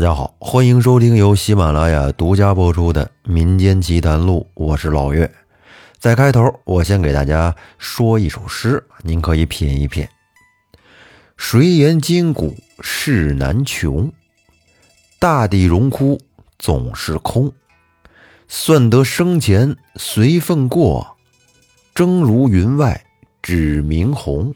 大家好，欢迎收听由喜马拉雅独家播出的《民间奇谈录》，我是老岳。在开头，我先给大家说一首诗，您可以品一品。谁言今古事难穷？大地荣枯总是空。算得生前随份过，争如云外指明红。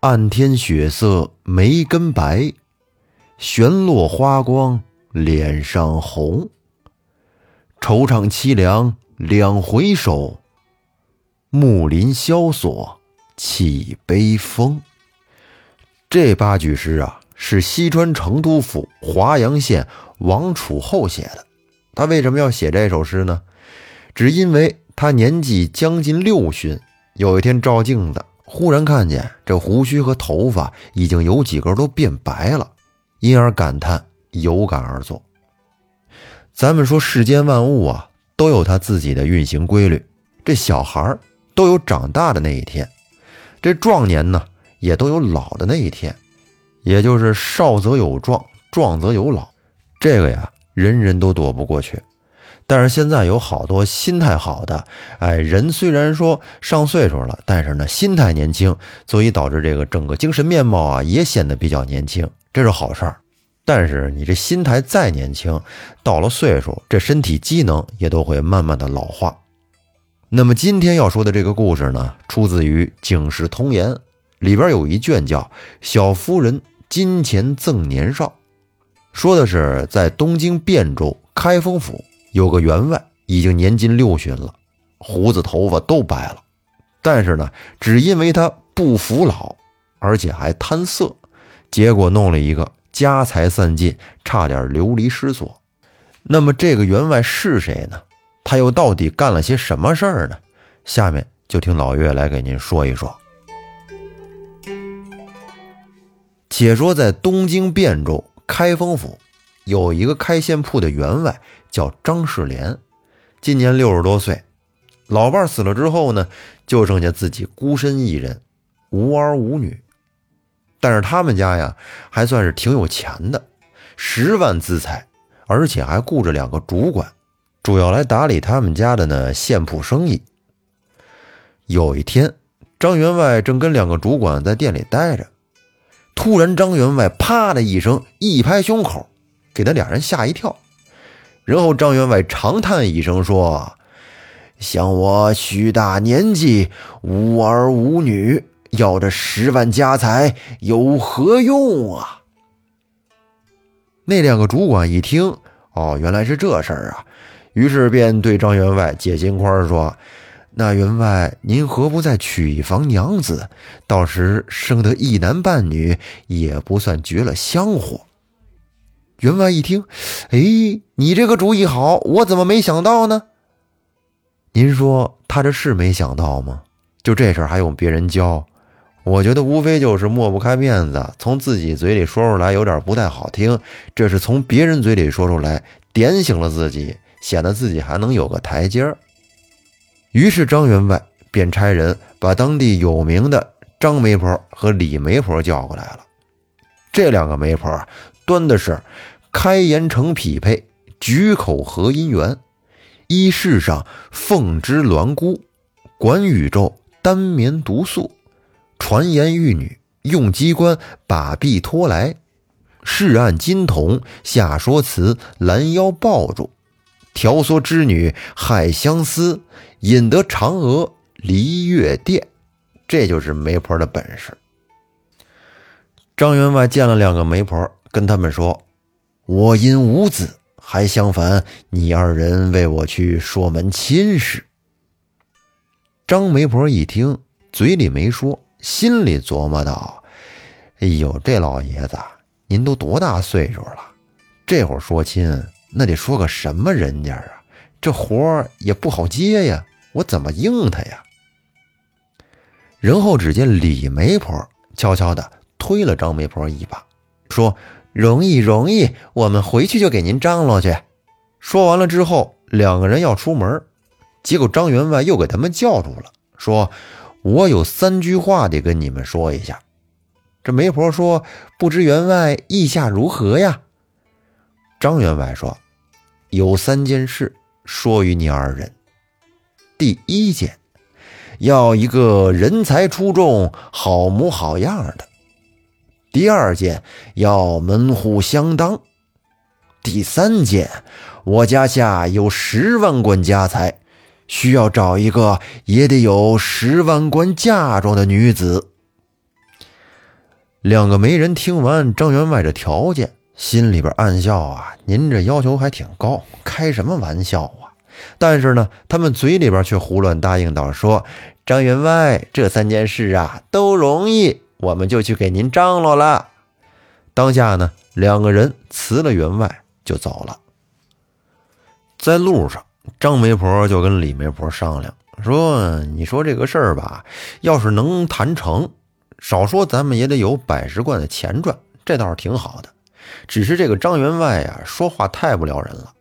暗天雪色梅根白，悬落花光脸上红。惆怅凄凉两回首，木林萧索起悲风。这八句诗啊，是西川成都府华阳县王楚后写的。他为什么要写这首诗呢？只因为他年纪将近六旬，有一天照镜子，忽然看见这胡须和头发已经有几根都变白了，因而感叹，有感而作。咱们说世间万物啊，都有它自己的运行规律，这小孩都有长大的那一天，这壮年呢也都有老的那一天，也就是少则有壮，壮则有老，这个呀。人人都躲不过去，但是现在有好多心态好的，哎，人虽然说上岁数了，但是呢心态年轻，所以导致这个整个精神面貌啊也显得比较年轻，这是好事儿。但是你这心态再年轻，到了岁数，这身体机能也都会慢慢的老化。那么今天要说的这个故事呢，出自于《警世通言》，里边有一卷叫《小夫人金钱赠年少》。说的是，在东京汴州开封府有个员外，已经年近六旬了，胡子头发都白了，但是呢，只因为他不服老，而且还贪色，结果弄了一个家财散尽，差点流离失所。那么这个员外是谁呢？他又到底干了些什么事儿呢？下面就听老岳来给您说一说。且说在东京汴州。开封府有一个开线铺的员外，叫张世莲，今年六十多岁。老伴死了之后呢，就剩下自己孤身一人，无儿无女。但是他们家呀，还算是挺有钱的，十万资财，而且还雇着两个主管，主要来打理他们家的呢线铺生意。有一天，张员外正跟两个主管在店里待着。突然，张员外啪的一声一拍胸口，给他俩人吓一跳。然后张员外长叹一声说：“像我许大年纪，无儿无女，要这十万家财有何用啊？”那两个主管一听，哦，原来是这事儿啊，于是便对张员外解心宽说。那员外，您何不再娶一房娘子？到时生得一男半女，也不算绝了香火。员外一听，哎，你这个主意好，我怎么没想到呢？您说他这是没想到吗？就这事儿还用别人教？我觉得无非就是抹不开面子，从自己嘴里说出来有点不太好听，这是从别人嘴里说出来，点醒了自己，显得自己还能有个台阶儿。于是张员外便差人把当地有名的张媒婆和李媒婆叫过来了。这两个媒婆端的是开颜成匹配，举口合姻缘，衣饰上凤织鸾姑，管宇宙单眠独宿，传言玉女用机关把臂拖来，试按金童下说辞，拦腰抱住。调唆织女害相思，引得嫦娥离月殿，这就是媒婆的本事。张员外见了两个媒婆，跟他们说：“我因无子，还相烦你二人为我去说门亲事。”张媒婆一听，嘴里没说，心里琢磨道：“哎呦，这老爷子，您都多大岁数了？这会儿说亲。”那得说个什么人家啊？这活儿也不好接呀，我怎么应他呀？然后只见李媒婆悄悄地推了张媒婆一把，说：“容易容易，我们回去就给您张罗去。”说完了之后，两个人要出门，结果张员外又给他们叫住了，说：“我有三句话得跟你们说一下。”这媒婆说：“不知员外意下如何呀？”张员外说：“有三件事说与你二人。第一件，要一个人才出众、好模好样的；第二件，要门户相当；第三件，我家下有十万贯家财，需要找一个也得有十万贯嫁妆的女子。”两个媒人听完张员外这条件。心里边暗笑啊，您这要求还挺高，开什么玩笑啊！但是呢，他们嘴里边却胡乱答应道：“说张员外，这三件事啊都容易，我们就去给您张罗了。”当下呢，两个人辞了员外就走了。在路上，张媒婆就跟李媒婆商量说：“你说这个事儿吧，要是能谈成，少说咱们也得有百十贯的钱赚，这倒是挺好的。”只是这个张员外呀，说话太不撩人了。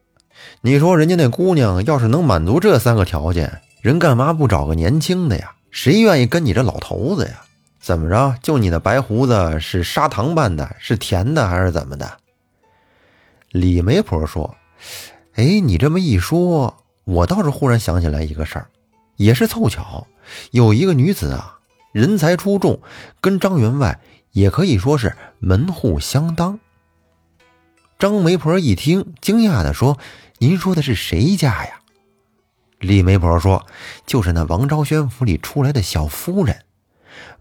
你说人家那姑娘要是能满足这三个条件，人干嘛不找个年轻的呀？谁愿意跟你这老头子呀？怎么着？就你那白胡子是砂糖拌的，是甜的还是怎么的？李媒婆说：“哎，你这么一说，我倒是忽然想起来一个事儿，也是凑巧，有一个女子啊，人才出众，跟张员外也可以说是门户相当。”张媒婆一听，惊讶地说：“您说的是谁家呀？”李媒婆说：“就是那王昭轩府里出来的小夫人。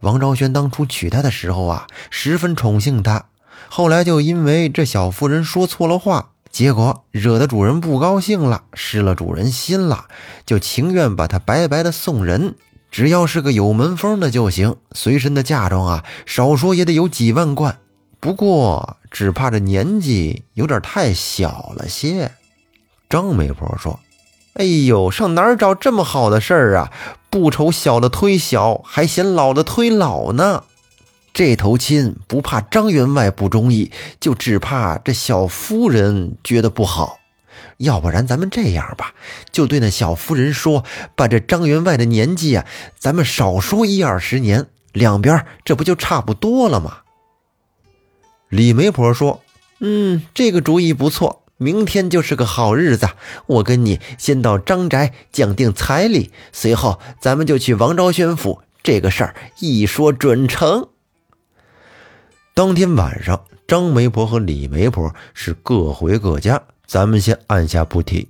王昭轩当初娶她的时候啊，十分宠幸她。后来就因为这小夫人说错了话，结果惹得主人不高兴了，失了主人心了，就情愿把它白白的送人，只要是个有门风的就行。随身的嫁妆啊，少说也得有几万贯。不过……”只怕这年纪有点太小了些。张媒婆说：“哎呦，上哪儿找这么好的事儿啊？不愁小的推小，还嫌老的推老呢。这头亲不怕张员外不中意，就只怕这小夫人觉得不好。要不然咱们这样吧，就对那小夫人说，把这张员外的年纪啊，咱们少说一二十年，两边这不就差不多了吗？”李媒婆说：“嗯，这个主意不错，明天就是个好日子。我跟你先到张宅讲定彩礼，随后咱们就去王昭宣府。这个事儿一说准成。”当天晚上，张媒婆和李媒婆是各回各家，咱们先按下不提。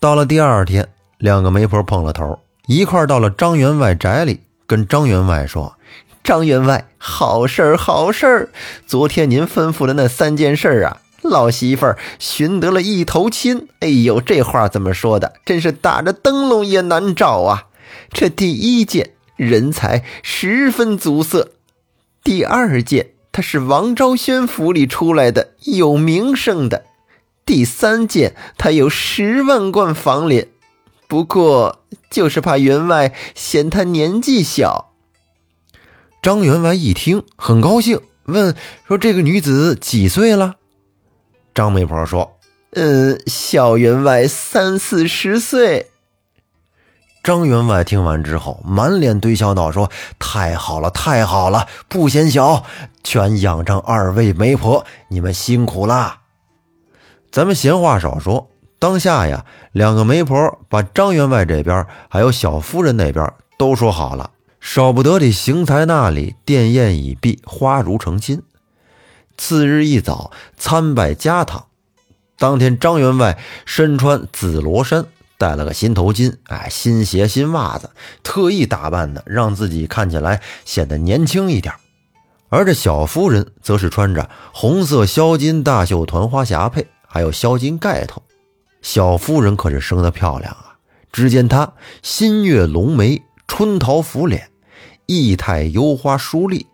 到了第二天，两个媒婆碰了头，一块到了张员外宅里，跟张员外说。张员外，好事儿，好事儿！昨天您吩咐的那三件事啊，老媳妇儿寻得了一头亲。哎呦，这话怎么说的？真是打着灯笼也难找啊！这第一件，人才十分足色；第二件，他是王昭宣府里出来的，有名声的；第三件，他有十万贯房脸。不过，就是怕员外嫌他年纪小。张员外一听，很高兴，问说：“这个女子几岁了？”张媒婆说：“嗯，小员外三四十岁。”张员外听完之后，满脸堆笑道：“说太好了，太好了，不嫌小，全仰仗二位媒婆，你们辛苦啦。”咱们闲话少说，当下呀，两个媒婆把张员外这边还有小夫人那边都说好了。少不得的邢台那里殿宴已毕，花如成亲。次日一早参拜家堂，当天张员外身穿紫罗衫，戴了个新头巾，哎，新鞋新袜子，特意打扮的，让自己看起来显得年轻一点。而这小夫人则是穿着红色销金大袖团花霞帔，还有销金盖头。小夫人可是生得漂亮啊！只见她新月龙眉。春桃拂脸，意态幽花疏丽，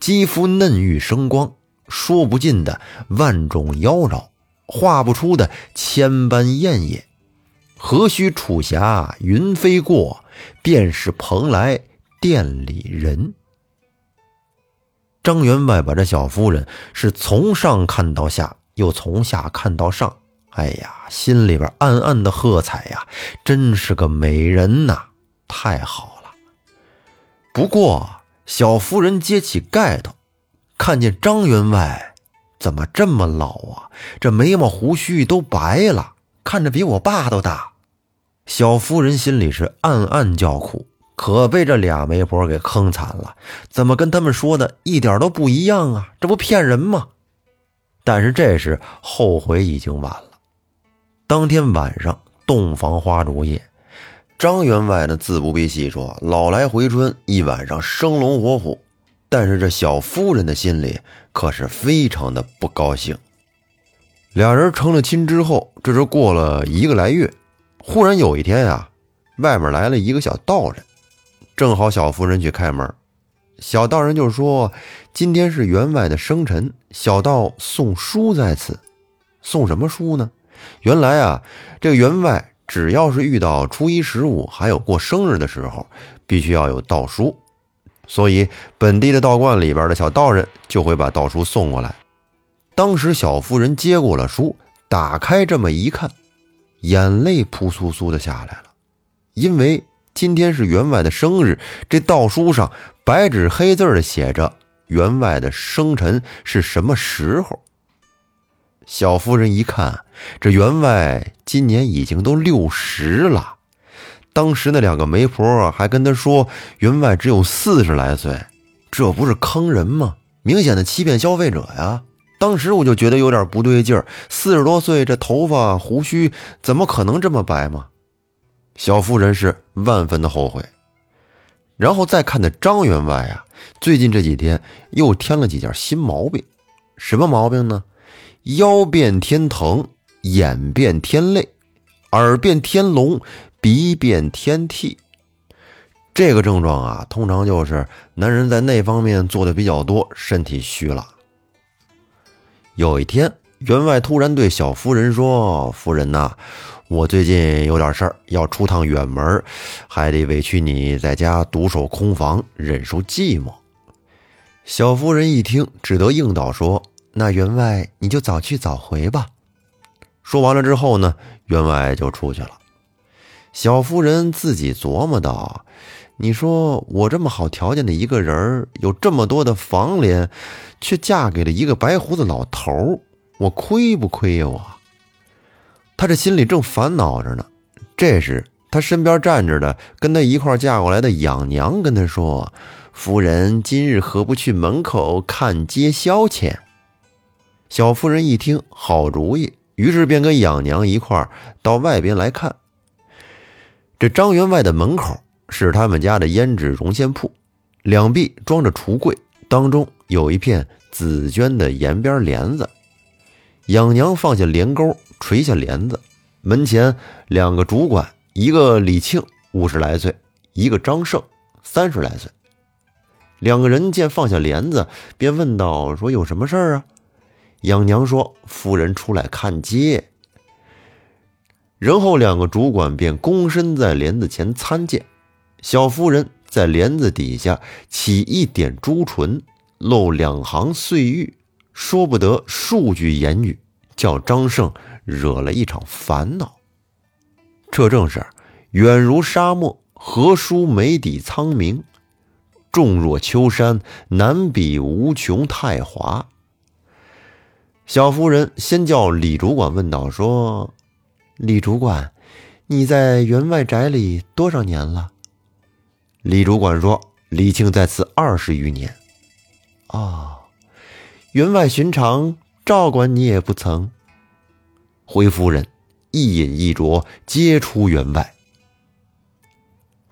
肌肤嫩玉生光，说不尽的万种妖娆，画不出的千般艳艳。何须楚霞云飞过，便是蓬莱殿里人。张员外把这小夫人是从上看到下，又从下看到上，哎呀，心里边暗暗的喝彩呀，真是个美人呐！太好了！不过小夫人揭起盖头，看见张员外，怎么这么老啊？这眉毛胡须都白了，看着比我爸都大。小夫人心里是暗暗叫苦，可被这俩媒婆给坑惨了。怎么跟他们说的一点都不一样啊？这不骗人吗？但是这时后悔已经晚了。当天晚上，洞房花烛夜，张员外呢自不必细说，老来回春，一晚上生龙活虎。但是这小夫人的心里可是非常的不高兴。俩人成了亲之后，这是过了一个来月，忽然有一天啊，外面来了一个小道人，正好小夫人去开门，小道人就说：“今天是员外的生辰，小道送书在此。送什么书呢？原来啊，这个员外只要是遇到初一十五，还有过生日的时候，必须要有道书。”所以，本地的道观里边的小道人就会把道书送过来。当时，小夫人接过了书，打开这么一看，眼泪扑簌簌的下来了。因为今天是员外的生日，这道书上白纸黑字的写着员外的生辰是什么时候。小夫人一看，这员外今年已经都六十了。当时那两个媒婆还跟他说，员外只有四十来岁，这不是坑人吗？明显的欺骗消费者呀！当时我就觉得有点不对劲儿，四十多岁，这头发胡须怎么可能这么白吗？小妇人是万分的后悔。然后再看那张员外啊，最近这几天又添了几件新毛病，什么毛病呢？腰变天疼，眼变天累，耳变天聋。鼻变天涕，这个症状啊，通常就是男人在那方面做的比较多，身体虚了。有一天，员外突然对小夫人说：“夫人呐，我最近有点事儿，要出趟远门，还得委屈你在家独守空房，忍受寂寞。”小夫人一听，只得应道说：“那员外你就早去早回吧。”说完了之后呢，员外就出去了。小夫人自己琢磨道：“你说我这么好条件的一个人，有这么多的房联，却嫁给了一个白胡子老头，我亏不亏呀？我。”他这心里正烦恼着呢。这时，他身边站着的跟他一块嫁过来的养娘跟他说：“夫人今日何不去门口看街消遣？”小夫人一听，好主意，于是便跟养娘一块到外边来看。这张员外的门口是他们家的胭脂绒线铺，两壁装着橱柜，当中有一片紫娟的沿边帘子。养娘放下帘钩，垂下帘子。门前两个主管，一个李庆五十来岁，一个张胜三十来岁。两个人见放下帘子，便问道：“说有什么事儿啊？”养娘说：“夫人出来看街。”然后两个主管便躬身在帘子前参见，小夫人在帘子底下起一点朱唇，露两行碎玉，说不得数句言语，叫张胜惹了一场烦恼。这正是远如沙漠，何殊眉底苍明；重若秋山，难比无穷太华。小夫人先叫李主管问道说。李主管，你在员外宅里多少年了？李主管说：“李庆在此二十余年。”哦，员外寻常照管你也不曾。回夫人，一饮一啄皆出员外。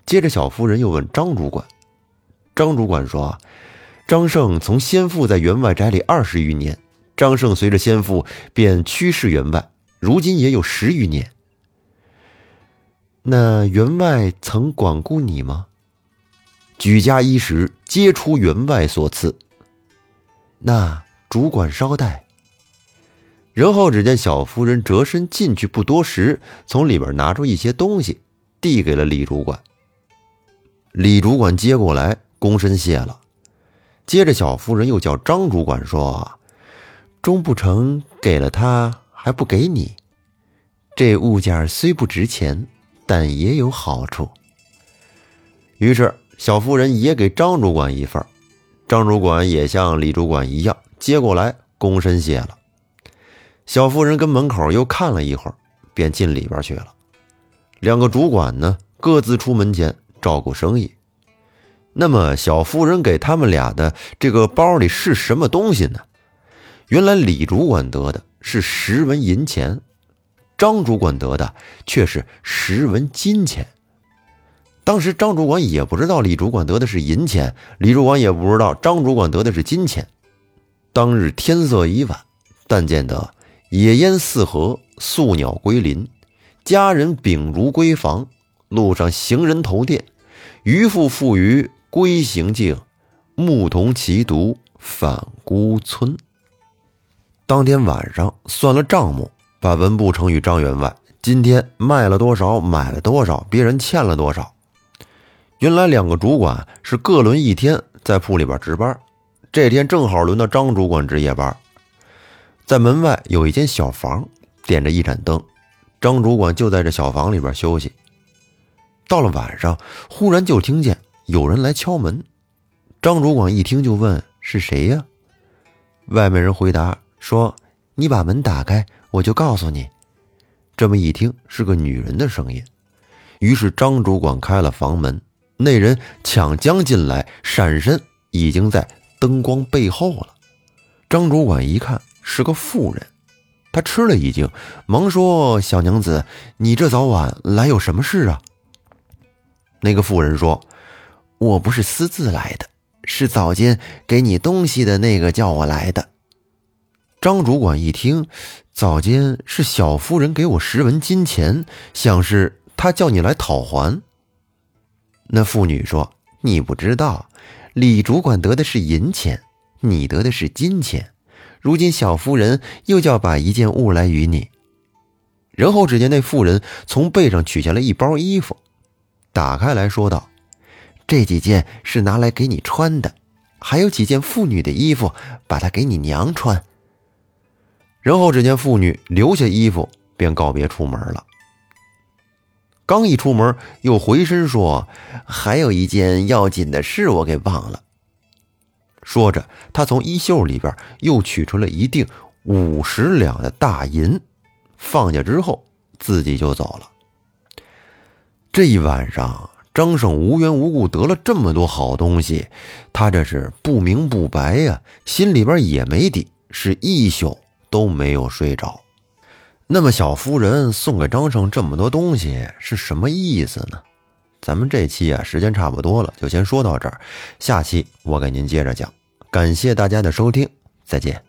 接着，小夫人又问张主管，张主管说：“张胜从先父在员外宅里二十余年，张胜随着先父便驱仕员外。”如今也有十余年。那员外曾管顾你吗？举家衣食皆出员外所赐。那主管稍待。然后只见小夫人折身进去，不多时，从里边拿出一些东西，递给了李主管。李主管接过来，躬身谢了。接着，小夫人又叫张主管说：“终不成给了他。”还不给你，这物件虽不值钱，但也有好处。于是小夫人也给张主管一份张主管也像李主管一样接过来，躬身谢了。小妇人跟门口又看了一会儿，便进里边去了。两个主管呢，各自出门前照顾生意。那么，小夫人给他们俩的这个包里是什么东西呢？原来李主管得的是十文银钱，张主管得的却是十文金钱。当时张主管也不知道李主管得的是银钱，李主管也不知道张主管得的是金钱。当日天色已晚，但见得野烟四合，宿鸟归林，家人秉烛归房，路上行人投店，渔父负鱼归行径，牧童骑犊返孤村。当天晚上算了账目，把文步成与张员外今天卖了多少，买了多少，别人欠了多少。原来两个主管是各轮一天在铺里边值班，这天正好轮到张主管值夜班。在门外有一间小房，点着一盏灯，张主管就在这小房里边休息。到了晚上，忽然就听见有人来敲门，张主管一听就问是谁呀？外面人回答说：“你把门打开，我就告诉你。”这么一听是个女人的声音，于是张主管开了房门。那人抢将进来，闪身已经在灯光背后了。张主管一看是个妇人，他吃了一惊，忙说：“小娘子，你这早晚来有什么事啊？”那个妇人说：“我不是私自来的，是早间给你东西的那个叫我来的。”张主管一听，早间是小夫人给我十文金钱，想是他叫你来讨还。那妇女说：“你不知道，李主管得的是银钱，你得的是金钱。如今小夫人又叫把一件物来与你。”然后只见那妇人从背上取下了一包衣服，打开来说道：“这几件是拿来给你穿的，还有几件妇女的衣服，把它给你娘穿。”然后只见妇女留下衣服，便告别出门了。刚一出门，又回身说：“还有一件要紧的事，我给忘了。”说着，他从衣袖里边又取出了一锭五十两的大银，放下之后，自己就走了。这一晚上，张胜无缘无故得了这么多好东西，他这是不明不白呀，心里边也没底，是一宿都没有睡着。那么小夫人送给张胜这么多东西是什么意思呢？咱们这期啊时间差不多了，就先说到这儿，下期我给您接着讲。感谢大家的收听，再见。